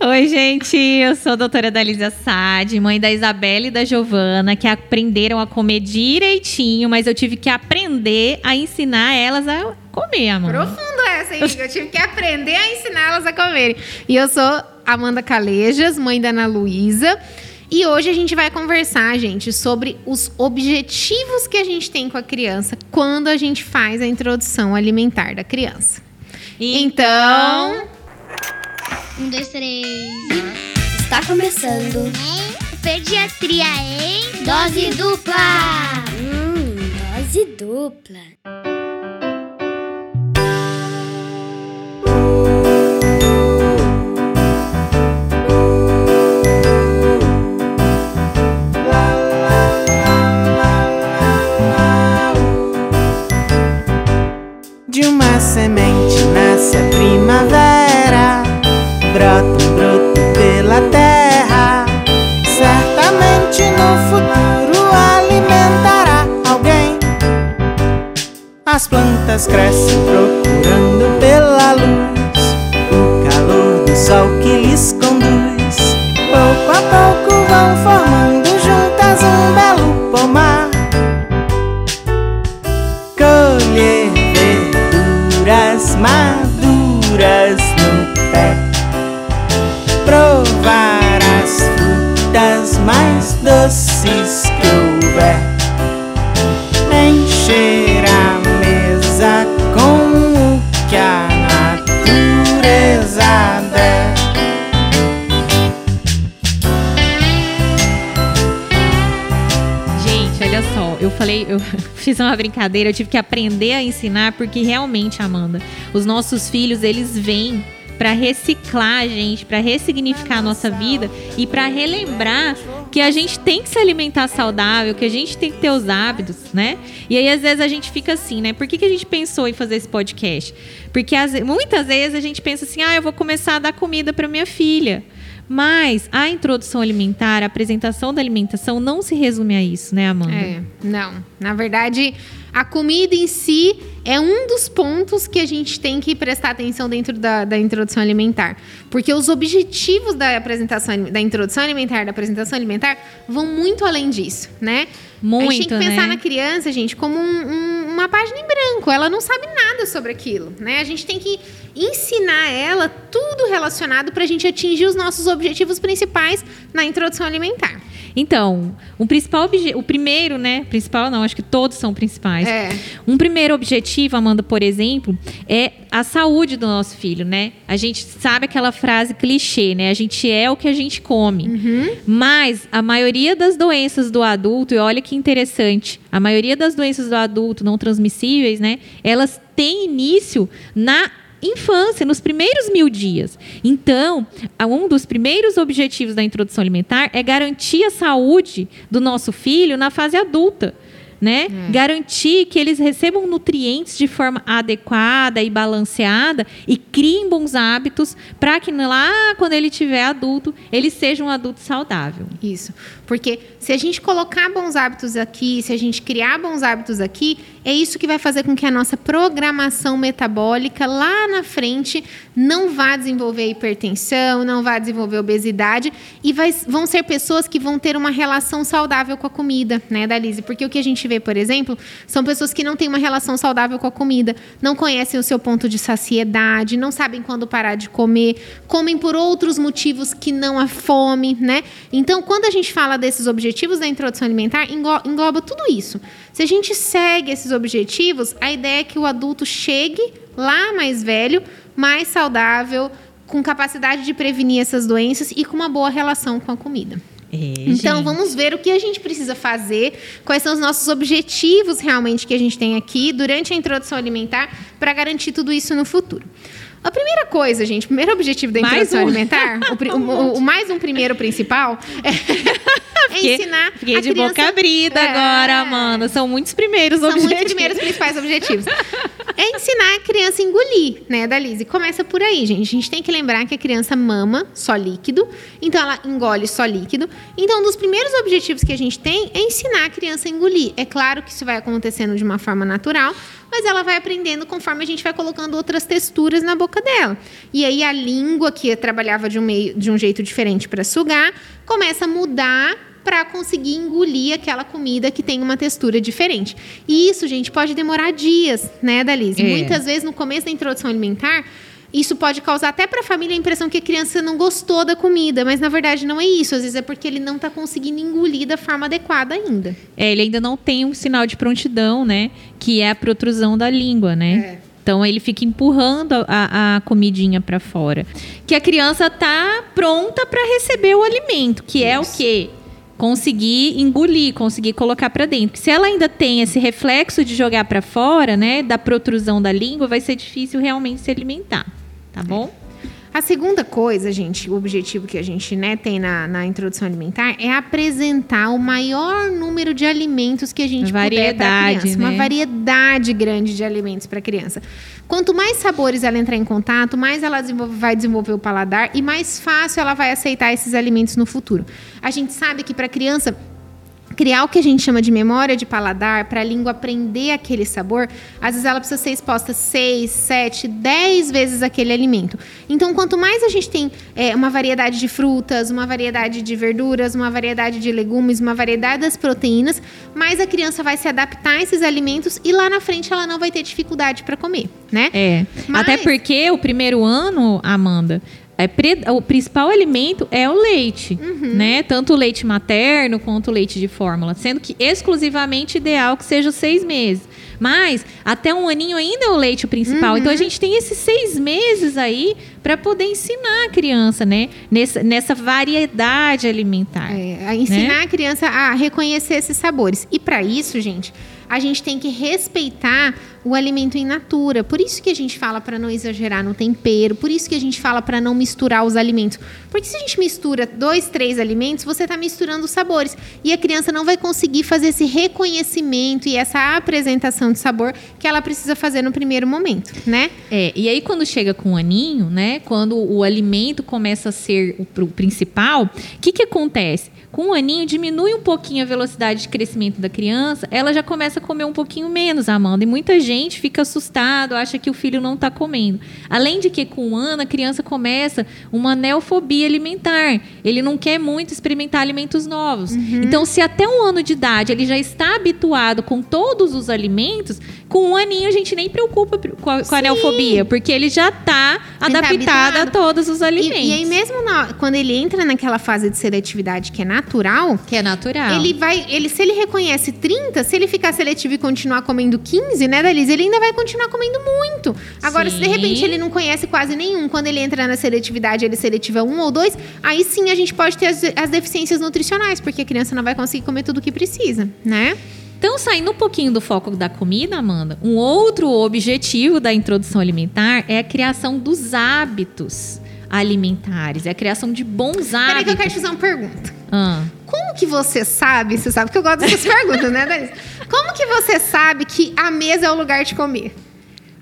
Oi, gente, eu sou a doutora Dalisa Sade, mãe da Isabela e da Giovana, que aprenderam a comer direitinho, mas eu tive que aprender a ensinar elas a comer, amor. Profundo essa, hein? Eu tive que aprender a ensinar elas a comerem. E eu sou Amanda Calejas, mãe da Ana Luísa. E hoje a gente vai conversar, gente, sobre os objetivos que a gente tem com a criança quando a gente faz a introdução alimentar da criança. Então, Um, dois, três. Está começando Pediatria em dose dupla. Hum, Dose Dupla. De uma semente nasce a primavera, brota um broto pela terra. Certamente no futuro alimentará alguém. As plantas crescem procurando pela luz, o calor do sol que lhes conduz. Pouco a pouco falei, eu fiz uma brincadeira, eu tive que aprender a ensinar, porque realmente, Amanda, os nossos filhos, eles vêm para reciclar a gente, para ressignificar a nossa vida e para relembrar que a gente tem que se alimentar saudável, que a gente tem que ter os hábitos, né? E aí às vezes a gente fica assim, né? Por que, que a gente pensou em fazer esse podcast? Porque muitas vezes a gente pensa assim: "Ah, eu vou começar a dar comida para minha filha". Mas a introdução alimentar, a apresentação da alimentação não se resume a isso, né, Amanda? é, não. Na verdade, a comida em si é um dos pontos que a gente tem que prestar atenção dentro da, da introdução alimentar. Porque os objetivos da apresentação, da introdução alimentar, da apresentação alimentar, vão muito além disso, né? a gente Muito, tem que pensar né? na criança, gente, como um- um- uma página em branco. Ela não sabe nada sobre aquilo, né? A gente tem que ensinar ela tudo relacionado para a gente atingir os nossos objetivos principais na introdução alimentar. Então, o principal o primeiro, né? Principal não, acho que todos são principais. É. Um primeiro objetivo, Amanda, por exemplo, é a saúde do nosso filho, né? A gente sabe aquela frase clichê, né? A gente é o que a gente come. Mas a maioria das doenças do adulto, e olha que interessante, a maioria das doenças do adulto não transmissíveis, né? Elas têm início na infância, nos primeiros mil dias. Então, um dos primeiros objetivos da introdução alimentar é garantir a saúde do nosso filho na fase adulta. Né? Garantir que eles recebam nutrientes de forma adequada e balanceada e criem bons hábitos para que lá, quando ele tiver adulto, ele seja um adulto saudável. Isso. Porque se a gente colocar bons hábitos aqui, se a gente criar bons hábitos aqui, é isso que vai fazer com que a nossa programação metabólica lá na frente não vá desenvolver hipertensão, não vá desenvolver obesidade e vai- vão ser pessoas que vão ter uma relação saudável com a comida, né, Dalise? Porque o que a gente vê, por exemplo, são pessoas que não têm uma relação saudável com a comida, não conhecem o seu ponto de saciedade, não sabem quando parar de comer, comem por outros motivos que não a fome, né? Então, quando a gente fala desses objetivos da introdução alimentar, englo- engloba tudo isso. Se a gente segue esses objetivos, a ideia é que o adulto chegue lá mais velho, mais saudável, com capacidade de prevenir essas doenças e com uma boa relação com a comida. É, Então, gente. vamos ver o que a gente precisa fazer, quais são os nossos objetivos realmente que a gente tem aqui durante a introdução alimentar para garantir tudo isso no futuro. A primeira coisa, gente, o primeiro objetivo da introdução um. alimentar, o, o- o- mais um primeiro principal, é, é Fiquei- ensinar Fiquei a de boca criança- abrida É. agora, Amanda. São muitos primeiros São objetivos. muitos primeiros principais objetivos. É ensinar a criança a engolir, né, Dalise? Começa por aí, gente. A gente tem que lembrar que a criança mama só líquido, então ela engole só líquido. Então, um dos primeiros objetivos que a gente tem é ensinar a criança a engolir. É claro que isso vai acontecendo de uma forma natural, mas ela vai aprendendo conforme a gente vai colocando outras texturas na boca dela. E aí a língua, que trabalhava de um, meio, de um jeito diferente para sugar, começa a mudar para conseguir engolir aquela comida que tem uma textura diferente. E isso, gente, pode demorar dias, né, Dalise? É. Muitas vezes no começo da introdução alimentar, isso pode causar até para a família a impressão que a criança não gostou da comida, mas na verdade não é isso. Às vezes é porque ele não está conseguindo engolir da forma adequada ainda. É, ele ainda não tem um sinal de prontidão, né? Que é a protrusão da língua, né? É. Então ele fica empurrando a, a comidinha para fora. Que a criança tá pronta para receber o alimento, que é o quê? Conseguir engolir, conseguir colocar para dentro. Se ela ainda tem esse reflexo de jogar para fora, né, da protrusão da língua, vai ser difícil realmente se alimentar, tá bom? A segunda coisa, gente, o objetivo que a gente né, tem na, na introdução alimentar é apresentar o maior número de alimentos que a gente puder Variedade, criança. Uma né? variedade grande de alimentos para a criança. Quanto mais sabores ela entrar em contato, mais ela desenvolve- vai desenvolver o paladar e mais fácil ela vai aceitar esses alimentos no futuro. A gente sabe que para a criança criar o que a gente chama de memória de paladar, para a língua aprender aquele sabor, às vezes ela precisa ser exposta 6, 7, 10 vezes aquele alimento. Então, quanto mais a gente tem é, uma variedade de frutas, uma variedade de verduras, uma variedade de legumes, uma variedade das proteínas, mais a criança vai se adaptar a esses alimentos e lá na frente ela não vai ter dificuldade para comer, né? É. Mas- Até porque o primeiro ano, Amanda, é o principal alimento é o leite, Uhum. né? Tanto o leite materno quanto o leite de fórmula, sendo que exclusivamente ideal que seja seis meses. Mas até um aninho ainda é o leite principal. Uhum. Então a gente tem esses seis meses aí para poder ensinar a criança, né? Nessa, nessa variedade alimentar. É, a ensinar a criança a reconhecer esses sabores. E para isso, gente, a gente tem que respeitar o alimento in natura. Por isso que a gente fala para não exagerar no tempero, por isso que a gente fala para não misturar os alimentos. Porque se a gente mistura dois, três alimentos, você está misturando os sabores. E a criança não vai conseguir fazer esse reconhecimento e essa apresentação de sabor que ela precisa fazer no primeiro momento, né? É, e aí quando chega com o aninho, né? Quando o alimento começa a ser o principal, o que, que acontece? Com o aninho diminui um pouquinho a velocidade de crescimento da criança, ela já começa a comer um pouquinho menos, Amanda. E muita gente fica assustado, acha que o filho não está comendo. Além de que com o ano a criança começa uma neofobia alimentar. Ele não quer muito experimentar alimentos novos. Então, se até um ano de idade ele já está habituado com todos os alimentos, com um aninho a gente nem preocupa com a, com a neofobia, porque ele já está tá adaptado a habituado. todos os E, alimentos. e aí mesmo na- quando ele entra naquela fase de seletividade que é natural, Que é natural. Ele vai, ele, se ele reconhece 30, se ele ficar seletivo e continuar comendo 15, né, Ele ainda vai continuar comendo muito. Agora, se de Sim. repente ele não conhece quase nenhum, quando ele entra na seletividade, ele seletiva um ou dois, aí sim a gente pode ter as, as deficiências nutricionais, porque a criança não vai conseguir comer tudo o que precisa, né? Então, saindo um pouquinho do foco da comida, Amanda, um outro objetivo da introdução alimentar é a criação dos hábitos alimentares, é a criação de bons Peraí que eu quero te hábitos. fazer uma pergunta. Ah, Como que você sabe, você sabe que eu gosto dessas perguntas, né, Dalise? Como que você sabe que a mesa é o lugar de comer?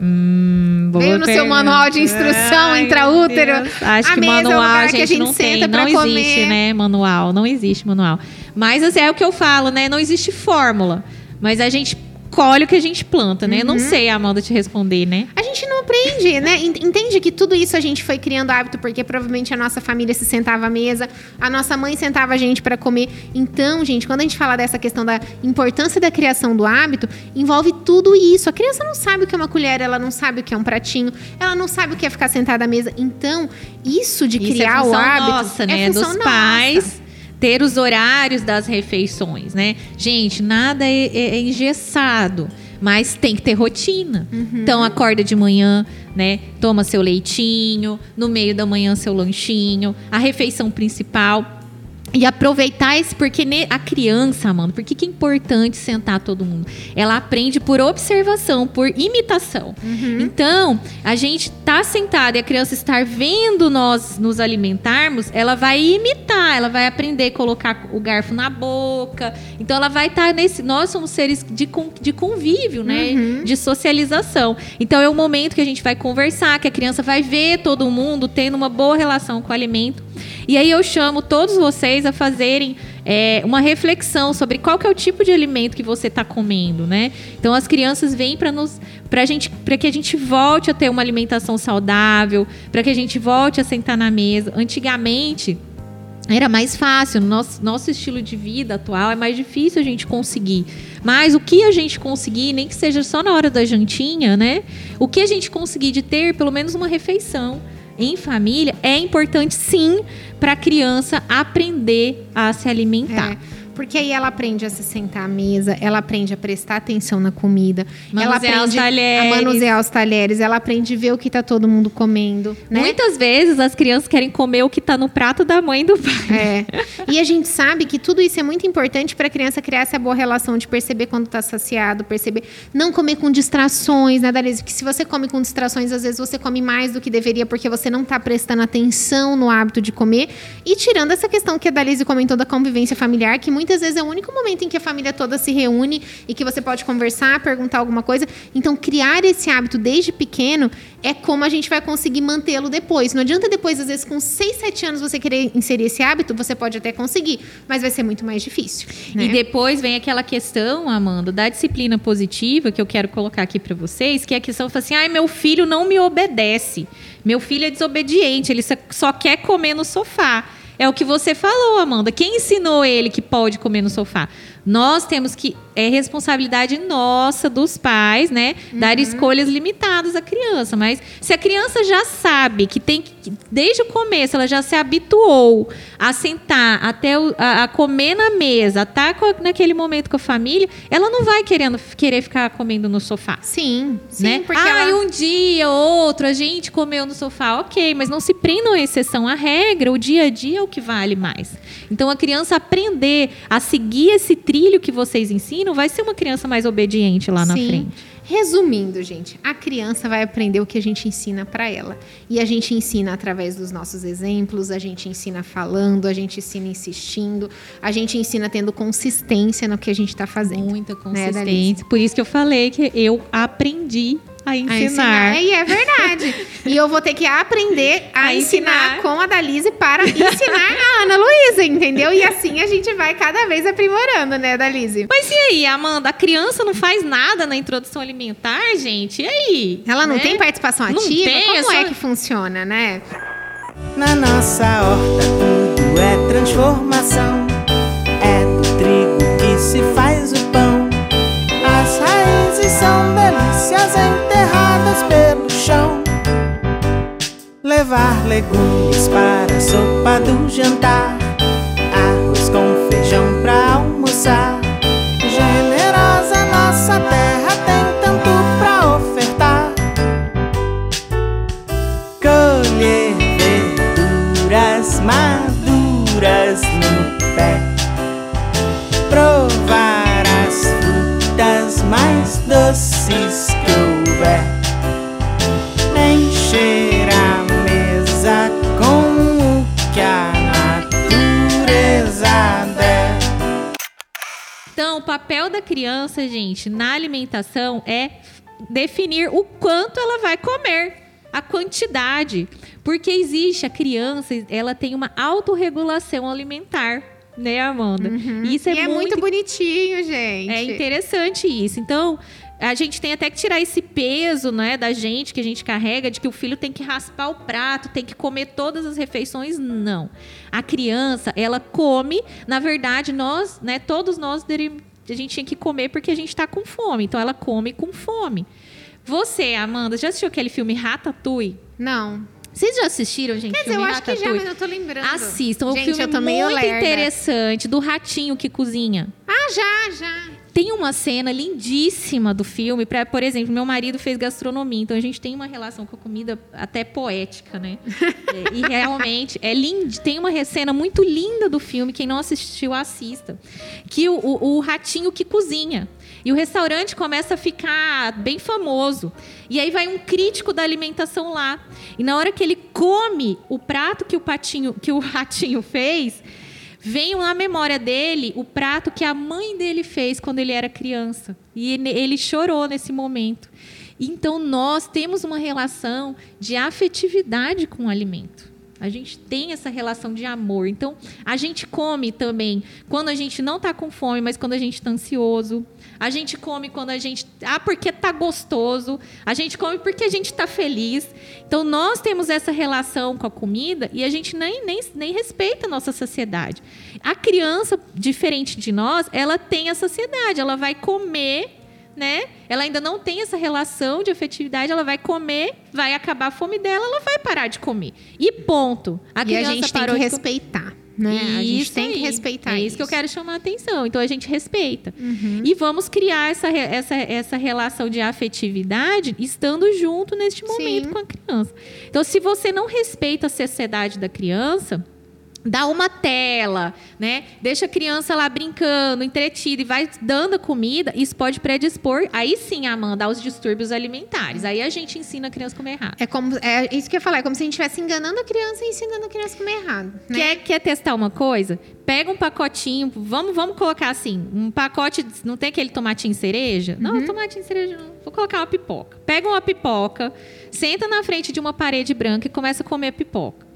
hum, Veio no seu manual de instrução Ai, intraútero. Deus. Acho que é o manual lugar a que gente, a gente não tem, não comer. existe, né? Manual, não existe manual. Mas assim, é o que eu falo, né? Não existe fórmula. Mas a gente colhe o que a gente planta, né? Eu Uhum. não sei, Amanda, te responder, né? A gente não aprende, né? Ent- Entende que tudo isso a gente foi criando hábito porque provavelmente a nossa família se sentava à mesa, a nossa mãe sentava a gente para comer. Então, gente, quando a gente fala dessa questão da importância da criação do hábito, envolve tudo isso. A criança não sabe o que é uma colher, ela não sabe o que é um pratinho, ela não sabe o que é ficar sentada à mesa. Então, isso de Isso criar é o hábito nossa, é né? função Dos nossa. pais ter os horários das refeições, né? Gente, nada é, é- é engessado, mas tem que ter rotina. Uhum. Então acorda de manhã, né? Toma seu leitinho, no meio da manhã seu lanchinho, a refeição principal E aproveitar esse, porque a criança, mano, por que, é importante sentar todo mundo? Ela aprende por observação, por imitação. Então, a gente tá sentado e a criança estar vendo nós nos alimentarmos, ela vai imitar, ela vai aprender a colocar o garfo na boca. Então, ela vai estar nesse. Nós somos seres de, de convívio, né? De socialização. Então, é o momento que a gente vai conversar, que a criança vai ver todo mundo tendo uma boa relação com o alimento. E aí eu chamo todos vocês a fazerem é, uma reflexão sobre qual que é o tipo de alimento que você está comendo, né? Então as crianças vêm para nos, para gente, para que a gente volte a ter uma alimentação saudável, para que a gente volte a sentar na mesa. Antigamente era mais fácil, no nosso, nosso estilo de vida atual é mais difícil a gente conseguir. Mas o que a gente conseguir, nem que seja só na hora da jantinha, né? O que a gente conseguir de ter pelo menos uma refeição em família é importante sim para a criança aprender a se alimentar. É, porque aí ela aprende a se sentar à mesa, ela aprende a prestar atenção na comida, ela Manusear aprende os talheres. a manusear os talheres, ela aprende a ver o que tá todo mundo comendo, né? Muitas vezes as crianças querem comer o que está no prato da mãe e do pai. É. E a gente sabe que tudo isso é muito importante para a criança criar essa boa relação de perceber quando está saciado, perceber não comer com distrações, né, Dalise? Porque se você come com distrações, às vezes você come mais do que deveria porque você não está prestando atenção no hábito de comer. E tirando essa questão que a Dalise comentou da convivência familiar, que muitas vezes é o único momento em que a família toda se reúne e que você pode conversar, perguntar alguma coisa. Então, criar esse hábito desde pequeno é como a gente vai conseguir mantê-lo depois. Não adianta depois, às vezes, com 6, 7 anos, você querer inserir esse hábito, você pode até conseguir, mas vai ser muito mais difícil. Né? E depois vem aquela questão, Amanda, da disciplina positiva que eu quero colocar aqui para vocês, que é a questão assim: "Ai, meu filho não me obedece. Meu filho é desobediente, ele só quer comer no sofá". É o que você falou, Amanda. Quem ensinou ele que pode comer no sofá? Nós temos que é responsabilidade nossa dos pais, né, dar escolhas limitadas à criança, mas se a criança já sabe que tem que desde o começo ela já se habituou a sentar até o- a, a comer na mesa, tá com naquele momento com a família, ela não vai querendo querer ficar comendo no sofá. Sim, sim, né? porque ah, ela... um dia ou outro a gente comeu no sofá, ok, mas não se prendam à exceção à regra, o dia a dia é o que vale mais. Então a criança aprender a seguir esse trilho que vocês ensinam vai ser uma criança mais obediente lá na Sim. frente. Resumindo, gente, a criança vai aprender o que a gente ensina para ela. E a gente ensina através dos nossos exemplos, a gente ensina falando, a gente ensina insistindo, a gente ensina tendo consistência no que a gente está fazendo. Muita Dalise? consistência. Por isso que eu falei que eu aprendi a A ensinar. ensinar. E é verdade. e eu vou ter que aprender a, A ensinar, ensinar. com a Dalise para ensinar a Ana Luísa, entendeu? E assim a gente vai cada vez aprimorando, né, Dalise? Mas e aí, Amanda? A criança não faz nada na introdução alimentar, gente? E aí? Ela não Né? tem participação Não ativa? tem, Como é é, só- que funciona, né? Na nossa horta tudo é transformação. É do trigo que se faz o pão. As raízes são delícias pelo chão. Levar legumes para a sopa do jantar. Arroz com feijão pra almoçar. Generosa nossa terra tem tanto pra ofertar. Colher verduras maduras no pé. Provar as frutas mais doces papel da criança, gente, na alimentação é definir o quanto ela vai comer, a quantidade, porque existe a criança, ela tem uma autorregulação alimentar, né, Amanda? Isso é e é muito bonitinho, gente. é interessante isso. Então, a gente tem até que tirar esse peso, né, da gente que a gente carrega de que o filho tem que raspar o prato, tem que comer todas as refeições. Não. A criança, ela come, na verdade, nós, né, todos nós a gente tinha que comer porque a gente tá com fome. Então ela come com fome. Você, Amanda, já assistiu aquele filme Ratatouille? Não. Vocês já assistiram, gente? Quer dizer, eu filme acho que já, mas eu tô lembrando. Assistam, o Gente, filme eu tô é muito lerda. interessante do ratinho que cozinha. Ah, já, já. Tem uma cena lindíssima do filme. Pra, por exemplo, meu marido fez gastronomia, então a gente tem uma relação com a comida até poética, né? É, e realmente é lindo. Tem uma cena muito linda do filme. Quem não assistiu, assista. Que o, o, o ratinho que cozinha. E o restaurante começa a ficar bem famoso. E aí vai um crítico da alimentação lá. E na hora que ele come o prato que o patinho, que o ratinho fez, vem na memória dele o prato que a mãe dele fez quando ele era criança. E ele, ele chorou nesse momento. Então nós temos uma relação de afetividade com o alimento. A gente tem essa relação de amor. Então, a gente come também quando a gente não está com fome, mas quando a gente está ansioso. A gente come quando a gente. Ah, porque tá gostoso. A gente come porque a gente está feliz. Então, nós temos essa relação com a comida e a gente nem, nem, nem respeita a nossa saciedade. A criança, diferente de nós, ela tem a saciedade. Ela vai comer né? Ela ainda não tem essa relação de afetividade, ela vai comer, vai acabar a fome dela, ela vai parar de comer. E ponto. A e a gente tem que respeitar. Né? Isso a gente tem aí. que respeitar É isso, que eu quero chamar a atenção. Então a gente respeita. E vamos criar essa, essa, essa relação de afetividade estando junto neste momento Sim. com a criança. Então, se você não respeita a sociedade da criança, dá uma tela, né? Deixa a criança lá brincando, entretida e vai dando a comida, isso pode predispor, aí sim, Amanda, aos distúrbios alimentares. Aí a gente ensina a criança a comer errado. É como é isso que eu ia falar, é como se a gente estivesse enganando a criança e ensinando a criança a comer errado. Né? Quer, quer testar uma coisa? Pega um pacotinho, vamos, vamos colocar assim, um pacote, não tem aquele tomatinho cereja? Não, tomatinho cereja não. Vou colocar uma pipoca. Pega uma pipoca, senta na frente de uma parede branca e começa a comer a pipoca.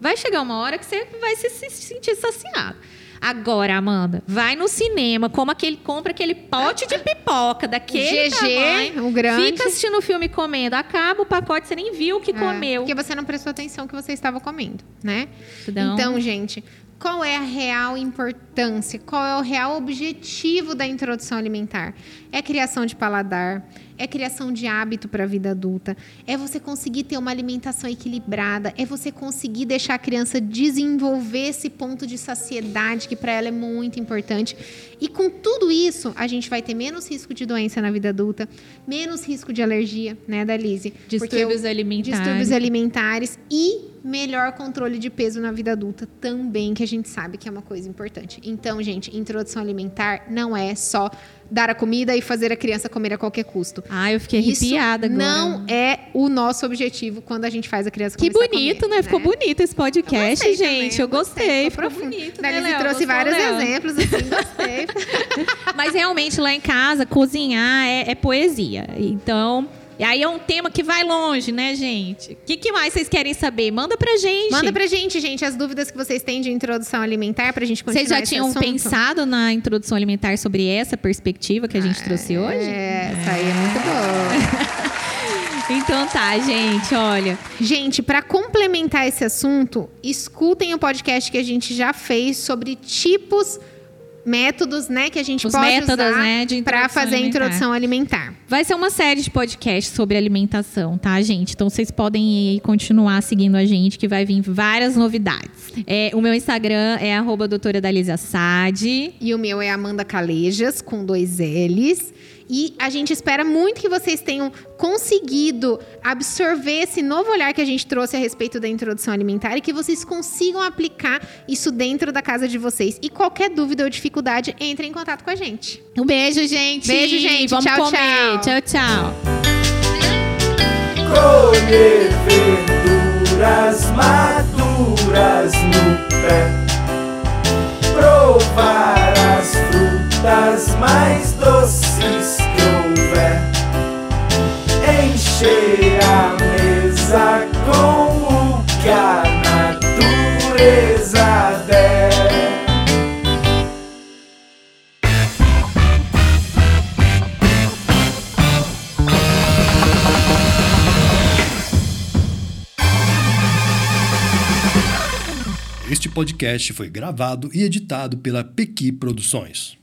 Vai chegar uma hora que você vai se, se sentir saciado. Agora, Amanda, vai no cinema, como aquele, compra aquele pote de pipoca daquele GG, tamanho, o grande. fica assistindo o filme comendo, acaba o pacote, você nem viu o que É, comeu. Porque você não prestou atenção que você estava comendo, né? Então- Então, gente, qual é a real importância? Qual é o real objetivo da introdução alimentar? É criação de paladar, é criação de hábito para a vida adulta, é você conseguir ter uma alimentação equilibrada, é você conseguir deixar a criança desenvolver esse ponto de saciedade que para ela é muito importante. E com tudo isso, a gente vai ter menos risco de doença na vida adulta, menos risco de alergia, né, da Lise? Porque Distúrbios o- alimentares. Distúrbios alimentares e melhor controle de peso na vida adulta também, que a gente sabe que é uma coisa importante. Então, gente, introdução alimentar não é só dar a comida e fazer a criança comer a qualquer custo. Ah, eu fiquei Isso arrepiada agora. não é o nosso objetivo quando a gente faz a criança Que começar a bonito, comer, né? Ficou bonito esse podcast, Eu gente. também, eu gostei. ficou Ficou profundo. bonito, Daí né, Léo? trouxe vários exemplos, assim, gostei. Mas realmente lá em casa, cozinhar é, é poesia. Então. E aí é um tema que vai longe, né, gente? O que, que mais vocês querem saber? Manda pra gente. Manda pra gente, gente, as dúvidas que vocês têm de introdução alimentar pra gente continuar Vocês já tinham assunto. pensado na introdução alimentar sobre essa perspectiva que a gente trouxe hoje? É, essa aí é muito boa. Então tá, gente, olha. Gente, para complementar esse assunto, escutem o podcast que a gente já fez sobre tipos, métodos, né, que a gente Os pode métodos, usar né, para fazer a introdução alimentar. Vai ser uma série de podcasts sobre alimentação, tá, gente? Então vocês podem aí continuar seguindo a gente, que vai vir várias novidades. É, o meu Instagram é arroba doutora Dalisa Sade. E o meu é Amanda Calejas, com dois L's. E a gente espera muito que vocês tenham conseguido absorver esse novo olhar que a gente trouxe a respeito da introdução alimentar e que vocês consigam aplicar isso dentro da casa de vocês. E qualquer dúvida ou dificuldade, entre em contato com a gente. Um beijo, gente. Beijo, gente. Vamos Tchau, comer. tchau. tchau. tchau. Colher verduras maduras podcast foi gravado e editado pela Pequi Produções.